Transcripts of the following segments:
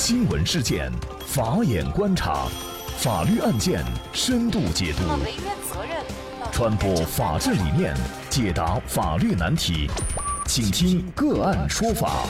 新闻事件，法眼观察，法律案件深度解读，传播法治理念，解答法律难题，请听个案说法。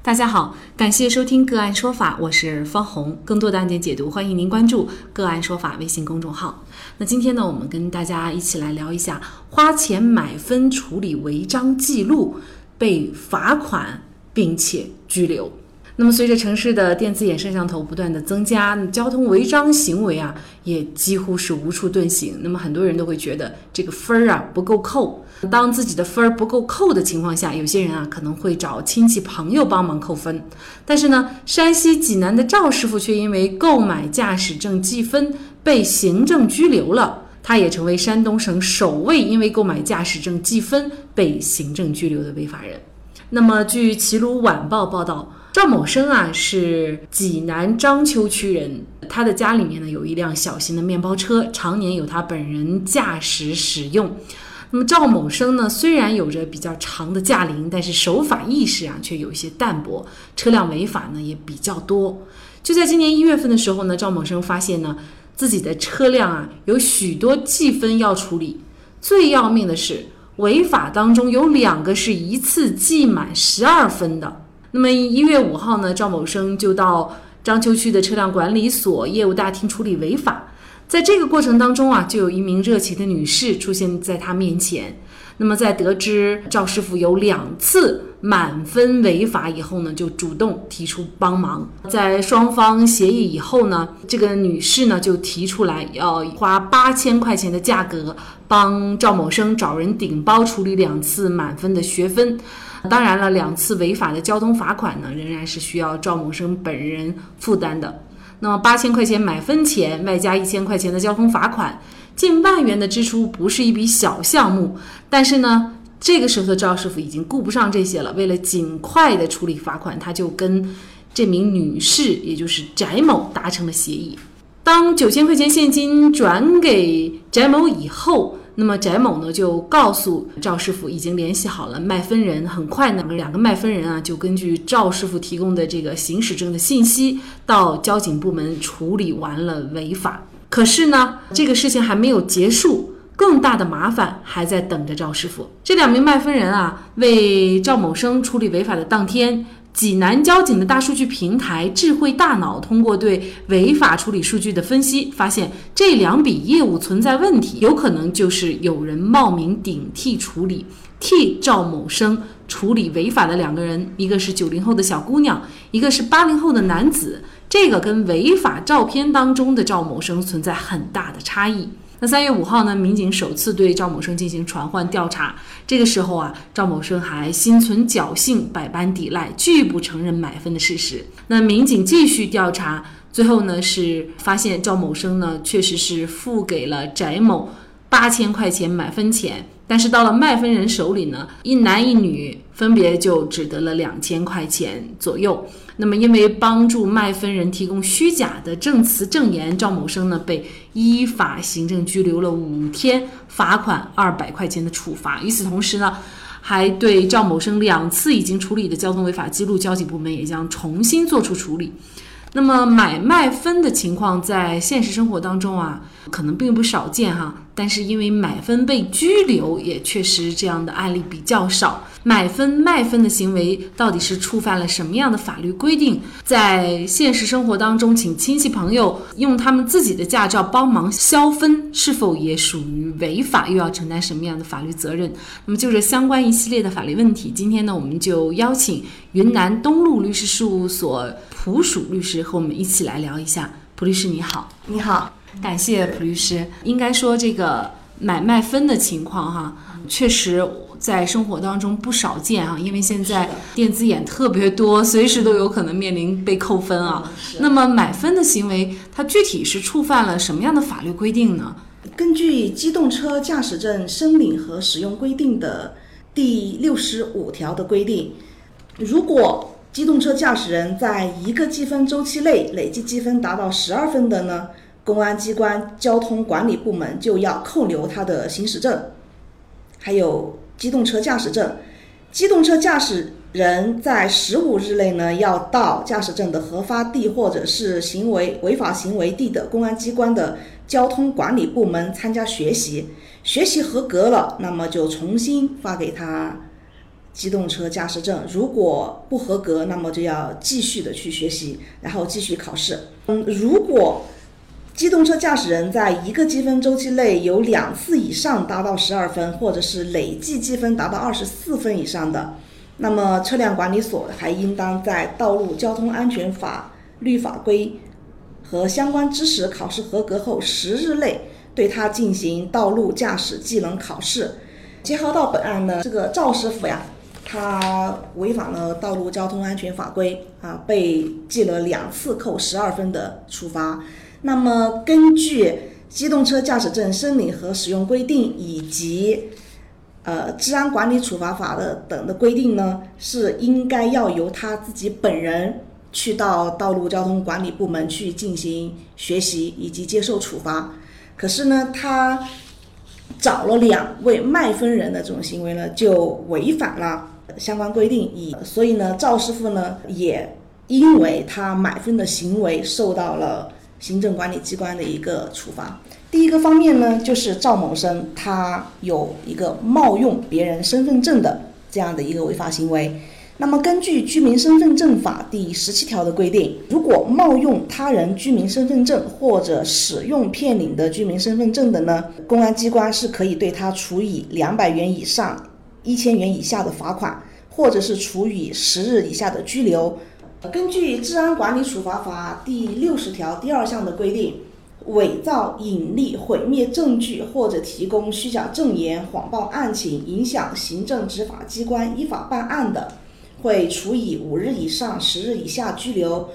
大家好，感谢收听个案说法，我是方红。更多的案件解读，欢迎您关注个案说法微信公众号。那今天呢，我们跟大家一起来聊一下花钱买分处理违章记录被罚款并且拘留。那么，随着城市的电子眼摄像头不断的增加，交通违章行为啊也几乎是无处遁形。那么，很多人都会觉得这个分儿啊不够扣。当自己的分儿不够扣的情况下，有些人啊可能会找亲戚朋友帮忙扣分。但是呢，山西济南的赵师傅却因为购买驾驶证记分被行政拘留了。他也成为山东省首位因为购买驾驶证记分被行政拘留的违法人。那么，据齐鲁晚报报道。赵某生啊是济南章丘区人，他的家里面呢有一辆小型的面包车，常年由他本人驾驶使用。那么赵某生呢虽然有着比较长的驾龄，但是守法意识啊却有一些淡薄，车辆违法呢也比较多。就在今年一月份的时候呢，赵某生发现呢自己的车辆啊有许多记分要处理，最要命的是违法当中有两个是一次记满十二分的。那么一月五号呢，赵某生就到章丘区的车辆管理所业务大厅处理违法。在这个过程当中啊，就有一名热情的女士出现在他面前。那么在得知赵师傅有两次满分违法以后呢，就主动提出帮忙。在双方协议以后呢，这个女士呢就提出来要花八千块钱的价格帮赵某生找人顶包处理两次满分的学分。当然了，两次违法的交通罚款呢，仍然是需要赵某生本人负担的。那么八千块钱买分钱，外加一千块钱的交通罚款，近万元的支出不是一笔小项目。但是呢，这个时候的赵师傅已经顾不上这些了，为了尽快的处理罚款，他就跟这名女士，也就是翟某达成了协议。当九千块钱现金转给翟某以后。那么翟某呢就告诉赵师傅已经联系好了卖分人，很快呢两个卖分人啊就根据赵师傅提供的这个行驶证的信息到交警部门处理完了违法。可是呢这个事情还没有结束，更大的麻烦还在等着赵师傅。这两名卖分人啊为赵某生处理违法的当天。济南交警的大数据平台“智慧大脑”通过对违法处理数据的分析，发现这两笔业务存在问题，有可能就是有人冒名顶替处理，替赵某生处理违法的两个人，一个是九零后的小姑娘，一个是八零后的男子，这个跟违法照片当中的赵某生存在很大的差异。那三月五号呢？民警首次对赵某生进行传唤调查。这个时候啊，赵某生还心存侥幸，百般抵赖，拒不承认买分的事实。那民警继续调查，最后呢是发现赵某生呢确实是付给了翟某八千块钱买分钱。但是到了卖分人手里呢，一男一女分别就只得了两千块钱左右。那么因为帮助卖分人提供虚假的证词证言，赵某生呢被依法行政拘留了五天，罚款二百块钱的处罚。与此同时呢，还对赵某生两次已经处理的交通违法记录，交警部门也将重新做出处理。那么买卖分的情况在现实生活当中啊，可能并不少见哈。但是因为买分被拘留，也确实这样的案例比较少。买分卖分的行为到底是触犯了什么样的法律规定？在现实生活当中，请亲戚朋友用他们自己的驾照帮忙消分，是否也属于违法？又要承担什么样的法律责任？那么就这相关一系列的法律问题，今天呢，我们就邀请云南东路律师事务所蒲蜀律师和我们一起来聊一下。蒲律师你好，你好。感谢蒲律师。应该说，这个买卖分的情况哈，确实在生活当中不少见啊。因为现在电子眼特别多，随时都有可能面临被扣分啊。那么买分的行为，它具体是触犯了什么样的法律规定呢？根据《机动车驾驶证申领和使用规定》的第六十五条的规定，如果机动车驾驶人在一个记分周期内累计积分达到十二分的呢？公安机关交通管理部门就要扣留他的行驶证，还有机动车驾驶证。机动车驾驶人在十五日内呢，要到驾驶证的核发地或者是行为违法行为地的公安机关的交通管理部门参加学习，学习合格了，那么就重新发给他机动车驾驶证；如果不合格，那么就要继续的去学习，然后继续考试。嗯，如果机动车驾驶人在一个积分周期内有两次以上达到十二分，或者是累计积分达到二十四分以上的。那么，车辆管理所还应当在道路交通安全法律法规和相关知识考试合格后十日内，对他进行道路驾驶技能考试。结合到本案呢，这个赵师傅呀，他违反了道路交通安全法规啊，被记了两次扣十二分的处罚。那么，根据机动车驾驶证申领和使用规定以及。呃，治安管理处罚法的等的规定呢，是应该要由他自己本人去到道路交通管理部门去进行学习以及接受处罚。可是呢，他找了两位卖分人的这种行为呢，就违反了相关规定。以所以呢，赵师傅呢，也因为他买分的行为受到了行政管理机关的一个处罚。第一个方面呢，就是赵某生他有一个冒用别人身份证的这样的一个违法行为。那么根据《居民身份证法》第十七条的规定，如果冒用他人居民身份证或者使用骗领的居民身份证的呢，公安机关是可以对他处以两百元以上一千元以下的罚款，或者是处以十日以下的拘留。根据《治安管理处罚法》第六十条第二项的规定。伪造、隐匿、毁灭证据或者提供虚假证言、谎报案情，影响行政执法机关依法办案的，会处以五日以上十日以下拘留，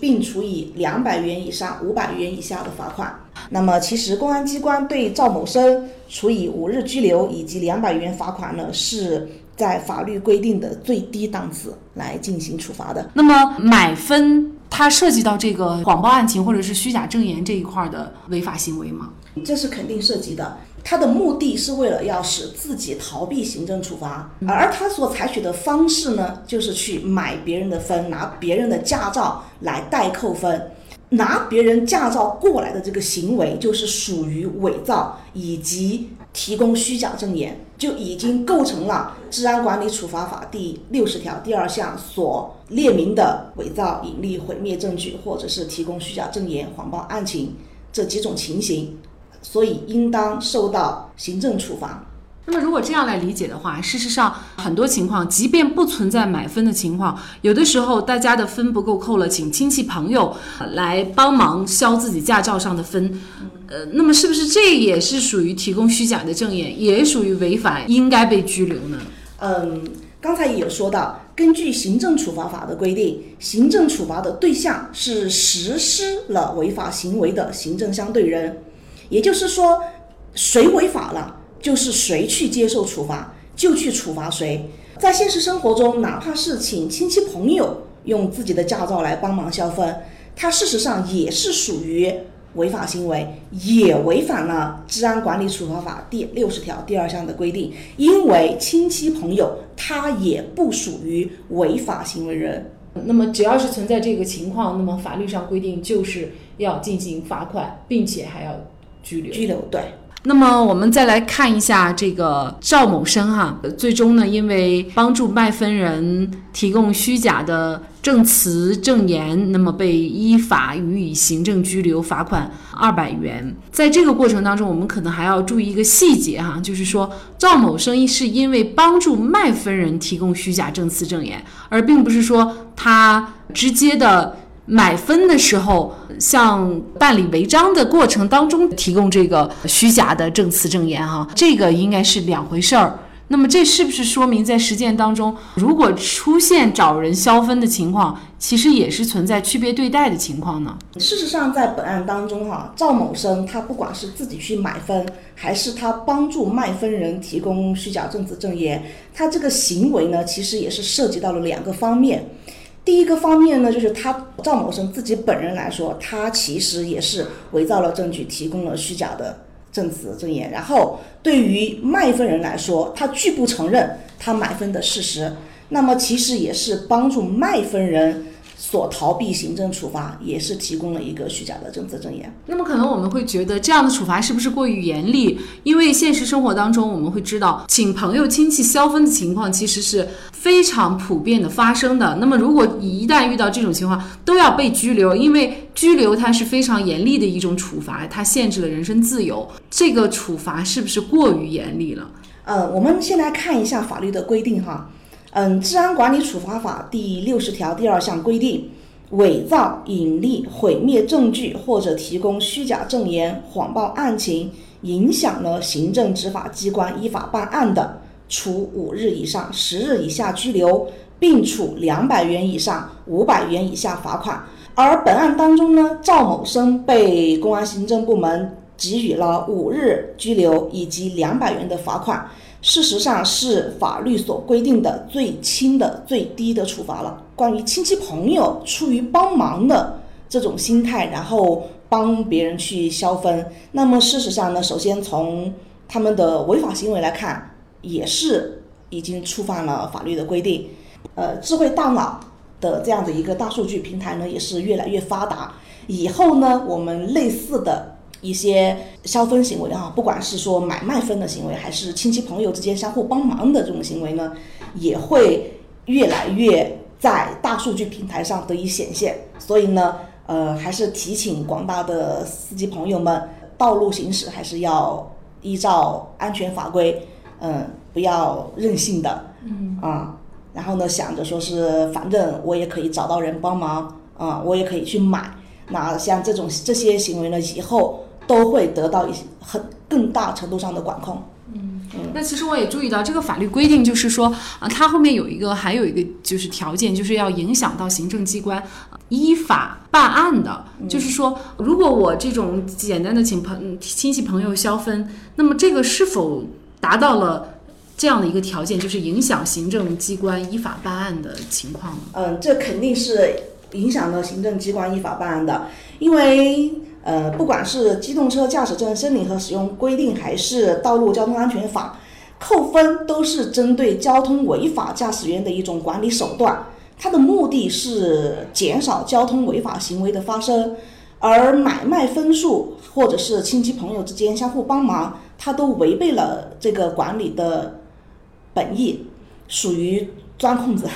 并处以两百元以上五百元以下的罚款。那么，其实公安机关对赵某生处以五日拘留以及两百元罚款呢，是在法律规定的最低档次来进行处罚的。那么，买分。它涉及到这个谎报案情或者是虚假证言这一块的违法行为吗？这是肯定涉及的。他的目的是为了要使自己逃避行政处罚，而他所采取的方式呢，就是去买别人的分，拿别人的驾照来代扣分，拿别人驾照过来的这个行为，就是属于伪造以及提供虚假证言。就已经构成了《治安管理处罚法》第六十条第二项所列明的伪造、隐匿、毁灭证据，或者是提供虚假证言、谎报案情这几种情形，所以应当受到行政处罚。那么，如果这样来理解的话，事实上很多情况，即便不存在买分的情况，有的时候大家的分不够扣了，请亲戚朋友来帮忙消自己驾照上的分，呃，那么是不是这也是属于提供虚假的证言，也属于违法，应该被拘留呢？嗯，刚才也有说到，根据行政处罚法的规定，行政处罚的对象是实施了违法行为的行政相对人，也就是说，谁违法了？就是谁去接受处罚，就去处罚谁。在现实生活中，哪怕是请亲戚朋友用自己的驾照来帮忙消分，它事实上也是属于违法行为，也违反了《治安管理处罚法》第六十条第二项的规定。因为亲戚朋友他也不属于违法行为人。那么，只要是存在这个情况，那么法律上规定就是要进行罚款，并且还要拘留。拘留，对。那么我们再来看一下这个赵某生哈，最终呢，因为帮助卖分人提供虚假的证词证言，那么被依法予以行政拘留，罚款二百元。在这个过程当中，我们可能还要注意一个细节哈，就是说赵某生是因为帮助卖分人提供虚假证词证言，而并不是说他直接的。买分的时候，像办理违章的过程当中提供这个虚假的证词证言，哈，这个应该是两回事儿。那么这是不是说明在实践当中，如果出现找人消分的情况，其实也是存在区别对待的情况呢？事实上，在本案当中，哈，赵某生他不管是自己去买分，还是他帮助卖分人提供虚假证词证言，他这个行为呢，其实也是涉及到了两个方面。第一个方面呢，就是他赵某生自己本人来说，他其实也是伪造了证据，提供了虚假的证词证言。然后对于卖分人来说，他拒不承认他买分的事实。那么其实也是帮助卖分人。所逃避行政处罚，也是提供了一个虚假的政策证言。那么可能我们会觉得这样的处罚是不是过于严厉？因为现实生活当中，我们会知道请朋友亲戚消分的情况其实是非常普遍的发生的。那么如果一旦遇到这种情况，都要被拘留，因为拘留它是非常严厉的一种处罚，它限制了人身自由。这个处罚是不是过于严厉了？呃，我们先来看一下法律的规定哈。嗯，《治安管理处罚法》第六十条第二项规定，伪造、隐匿、毁灭证据或者提供虚假证言、谎报案情，影响了行政执法机关依法办案的，处五日以上十日以下拘留，并处两百元以上五百元以下罚款。而本案当中呢，赵某生被公安行政部门给予了五日拘留以及两百元的罚款。事实上是法律所规定的最轻的最低的处罚了。关于亲戚朋友出于帮忙的这种心态，然后帮别人去消分，那么事实上呢，首先从他们的违法行为来看，也是已经触犯了法律的规定。呃，智慧大脑的这样的一个大数据平台呢，也是越来越发达。以后呢，我们类似的。一些消分行为哈，不管是说买卖分的行为，还是亲戚朋友之间相互帮忙的这种行为呢，也会越来越在大数据平台上得以显现。所以呢，呃，还是提醒广大的司机朋友们，道路行驶还是要依照安全法规，嗯，不要任性的，嗯啊，然后呢，想着说是反正我也可以找到人帮忙，啊，我也可以去买。那像这种这些行为呢，以后。都会得到一些很更大程度上的管控。嗯，那其实我也注意到这个法律规定，就是说啊，它后面有一个还有一个就是条件，就是要影响到行政机关依法办案的。就是说，如果我这种简单的请朋亲戚朋友消分，那么这个是否达到了这样的一个条件，就是影响行政机关依法办案的情况呢？嗯，这肯定是影响了行政机关依法办案的，因为。呃，不管是机动车驾驶证申领和使用规定，还是道路交通安全法，扣分都是针对交通违法驾驶员的一种管理手段。它的目的是减少交通违法行为的发生，而买卖分数或者是亲戚朋友之间相互帮忙，它都违背了这个管理的本意，属于钻空子，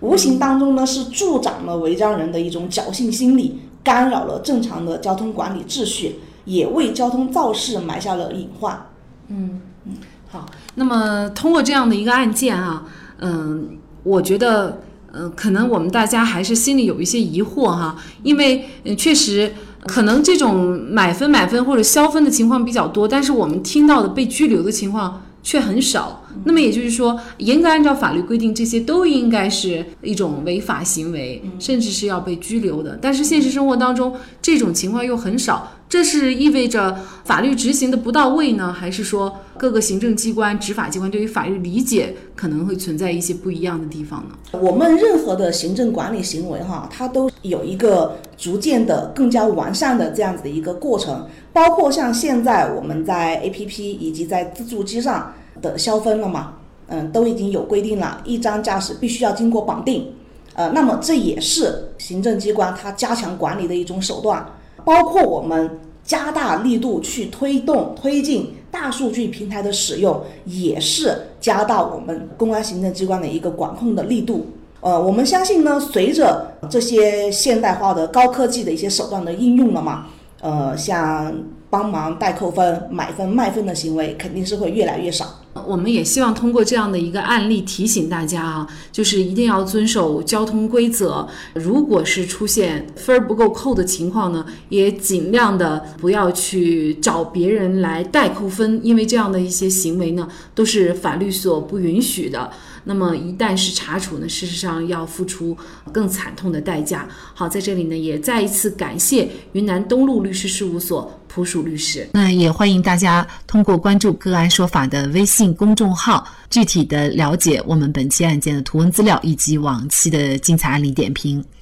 无形当中呢是助长了违章人的一种侥幸心理。干扰了正常的交通管理秩序，也为交通肇事埋下了隐患。嗯嗯，好。那么通过这样的一个案件啊，嗯，我觉得，嗯，可能我们大家还是心里有一些疑惑哈，因为确实可能这种买分买分或者消分的情况比较多，但是我们听到的被拘留的情况。却很少，那么也就是说，严格按照法律规定，这些都应该是一种违法行为，甚至是要被拘留的。但是现实生活当中，这种情况又很少，这是意味着法律执行的不到位呢，还是说各个行政机关、执法机关对于法律理解可能会存在一些不一样的地方呢？我们任何的行政管理行为，哈，它都有一个逐渐的更加完善的这样子的一个过程。包括像现在我们在 APP 以及在自助机上的消分了嘛，嗯，都已经有规定了，一张驾驶必须要经过绑定，呃，那么这也是行政机关它加强管理的一种手段。包括我们加大力度去推动推进大数据平台的使用，也是加大我们公安行政机关的一个管控的力度。呃，我们相信呢，随着这些现代化的高科技的一些手段的应用了嘛。呃，像帮忙代扣分、买分卖分的行为，肯定是会越来越少。我们也希望通过这样的一个案例提醒大家啊，就是一定要遵守交通规则。如果是出现分儿不够扣的情况呢，也尽量的不要去找别人来代扣分，因为这样的一些行为呢，都是法律所不允许的。那么一旦是查处呢，事实上要付出更惨痛的代价。好，在这里呢，也再一次感谢云南东路律师事务所朴树律师。那也欢迎大家通过关注“个案说法”的微信公众号，具体的了解我们本期案件的图文资料以及往期的精彩案例点评。